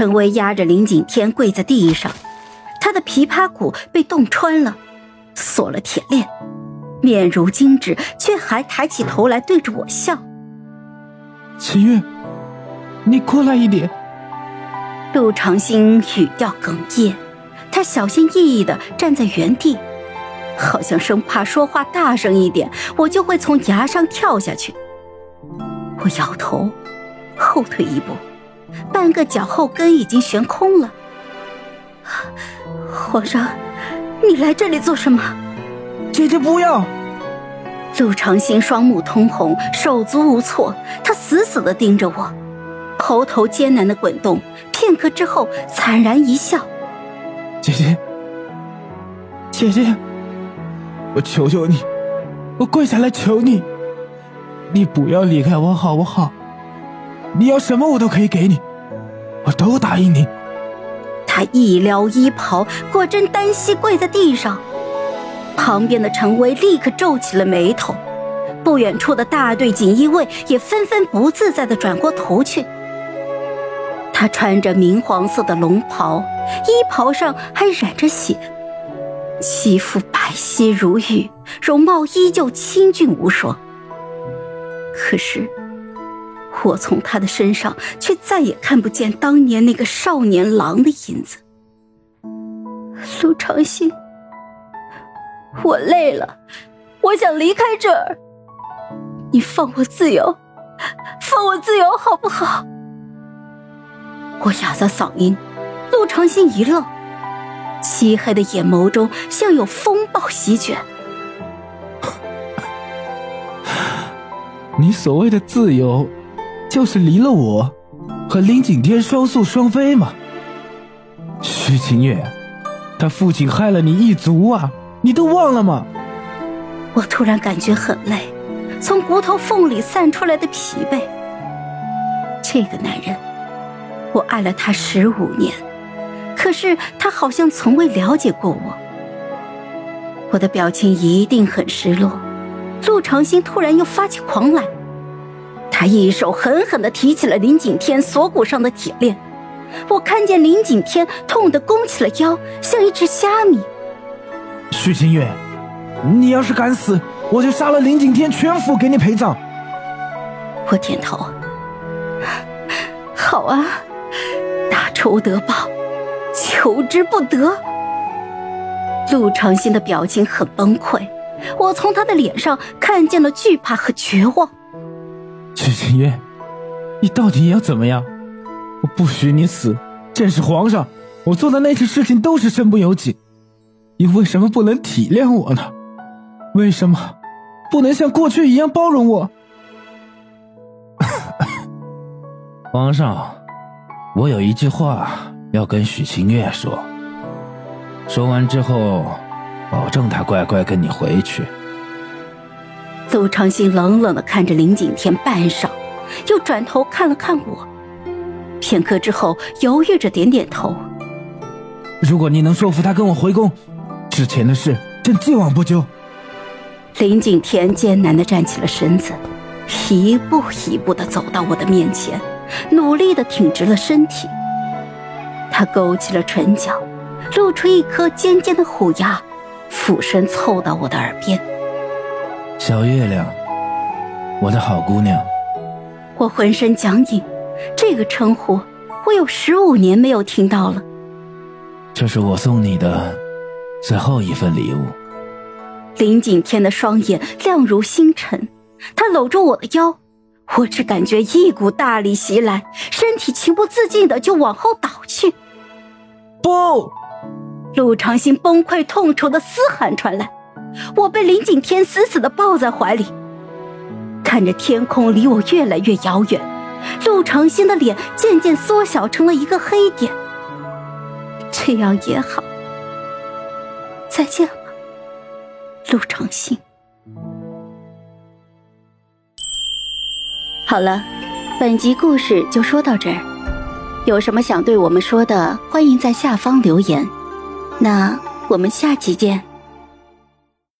陈威压着林景天跪在地上，他的琵琶骨被洞穿了，锁了铁链，面如金纸，却还抬起头来对着我笑。秦月，你过来一点。陆长兴语调哽咽，他小心翼翼地站在原地，好像生怕说话大声一点，我就会从崖上跳下去。我摇头，后退一步。半个脚后跟已经悬空了。皇上，你来这里做什么？姐姐不要！陆长兴双目通红，手足无措，他死死地盯着我，喉头艰难地滚动，片刻之后惨然一笑：“姐姐，姐姐，我求求你，我跪下来求你，你不要离开我好不好？”你要什么我都可以给你，我都答应你。他一撩衣袍，果真单膝跪在地上。旁边的陈威立刻皱起了眉头，不远处的大队锦衣卫也纷纷不自在的转过头去。他穿着明黄色的龙袍，衣袍上还染着血，肌肤白皙如玉，容貌依旧清俊无双。可是。我从他的身上却再也看不见当年那个少年郎的影子。陆长兴，我累了，我想离开这儿。你放我自由，放我自由，好不好？我哑着嗓音，陆长兴一愣，漆黑的眼眸中像有风暴席卷。你所谓的自由？就是离了我，和林景天双宿双飞嘛。徐清月，他父亲害了你一族啊，你都忘了吗？我突然感觉很累，从骨头缝里散出来的疲惫。这个男人，我爱了他十五年，可是他好像从未了解过我。我的表情一定很失落。陆长兴突然又发起狂来。他一手狠狠地提起了林景天锁骨上的铁链，我看见林景天痛得弓起了腰，像一只虾米。许清月，你要是敢死，我就杀了林景天全府给你陪葬。我点头。好啊，大仇得报，求之不得。陆长兴的表情很崩溃，我从他的脸上看见了惧怕和绝望。许清月，你到底要怎么样？我不许你死！朕是皇上，我做的那些事情都是身不由己。你为什么不能体谅我呢？为什么不能像过去一样包容我？皇上，我有一句话要跟许清月说。说完之后，保证他乖乖跟你回去。陆长兴冷冷的看着林景天半晌，又转头看了看我，片刻之后犹豫着点点头。如果你能说服他跟我回宫，之前的事朕既往不咎。林景天艰难的站起了身子，一步一步的走到我的面前，努力的挺直了身体。他勾起了唇角，露出一颗尖尖的虎牙，俯身凑到我的耳边。小月亮，我的好姑娘。我浑身僵硬，这个称呼我有十五年没有听到了。这是我送你的最后一份礼物。林景天的双眼亮如星辰，他搂住我的腰，我只感觉一股大力袭来，身体情不自禁的就往后倒去。不！陆长兴崩溃痛楚的嘶喊传来。我被林景天死死的抱在怀里，看着天空离我越来越遥远，陆长兴的脸渐渐缩小成了一个黑点。这样也好，再见了，陆长兴。好了，本集故事就说到这儿，有什么想对我们说的，欢迎在下方留言。那我们下期见。